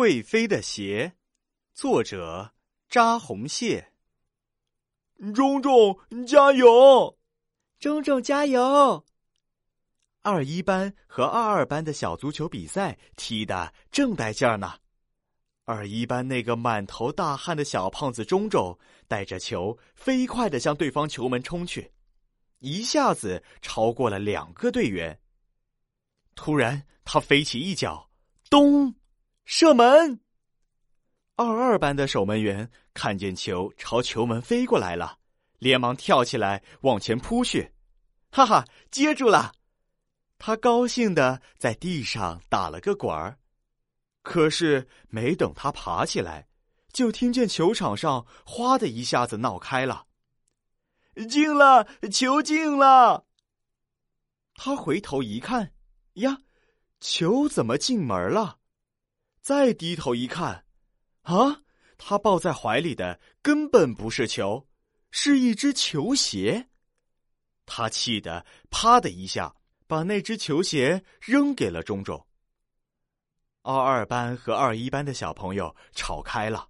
会飞的鞋，作者扎红蟹。中中加油！中中加油！二一班和二二班的小足球比赛踢得正带劲儿呢。二一班那个满头大汗的小胖子中中带着球飞快的向对方球门冲去，一下子超过了两个队员。突然，他飞起一脚，咚！射门！二二班的守门员看见球朝球门飞过来了，连忙跳起来往前扑去，哈哈，接住了！他高兴的在地上打了个滚儿。可是没等他爬起来，就听见球场上哗的一下子闹开了，进了，球进了！他回头一看，呀，球怎么进门了？再低头一看，啊！他抱在怀里的根本不是球，是一只球鞋。他气得啪的一下把那只球鞋扔给了钟钟。二二班和二一班的小朋友吵开了。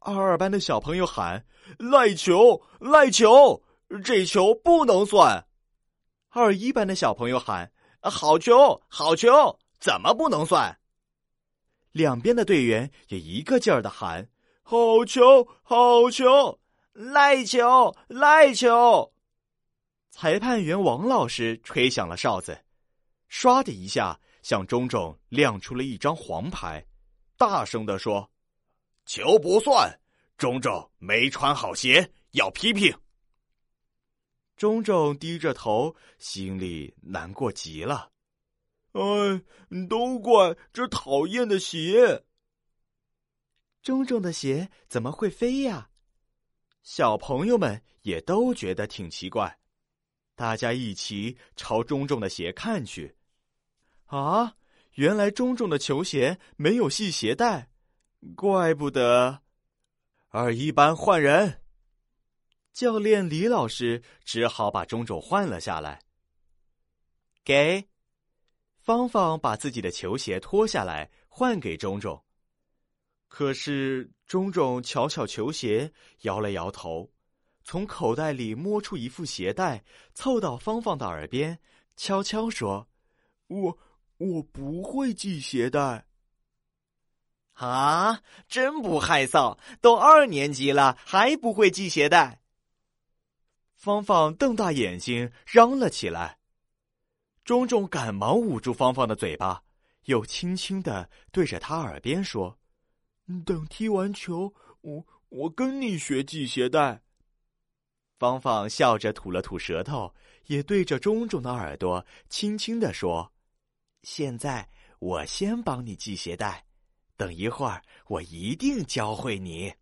二二班的小朋友喊：“赖球，赖球，这球不能算。”二一班的小朋友喊：“好球，好球，怎么不能算？”两边的队员也一个劲儿的喊：“好球，好球，赖球，赖球！”裁判员王老师吹响了哨子，唰的一下向钟钟亮出了一张黄牌，大声的说：“球不算，钟钟没穿好鞋，要批评。”钟钟低着头，心里难过极了。哎，都怪这讨厌的鞋！钟钟的鞋怎么会飞呀？小朋友们也都觉得挺奇怪，大家一起朝钟钟的鞋看去。啊，原来钟钟的球鞋没有系鞋带，怪不得。二一班换人，教练李老师只好把钟钟换了下来。给。芳芳把自己的球鞋脱下来换给钟钟，可是钟钟瞧瞧球鞋，摇了摇头，从口袋里摸出一副鞋带，凑到芳芳的耳边，悄悄说：“我我不会系鞋带。”啊，真不害臊！都二年级了，还不会系鞋带？芳芳瞪大眼睛嚷了起来。钟钟赶忙捂住芳芳的嘴巴，又轻轻的对着她耳边说：“等踢完球，我我跟你学系鞋带。”芳芳笑着吐了吐舌头，也对着钟钟的耳朵轻轻的说：“现在我先帮你系鞋带，等一会儿我一定教会你。”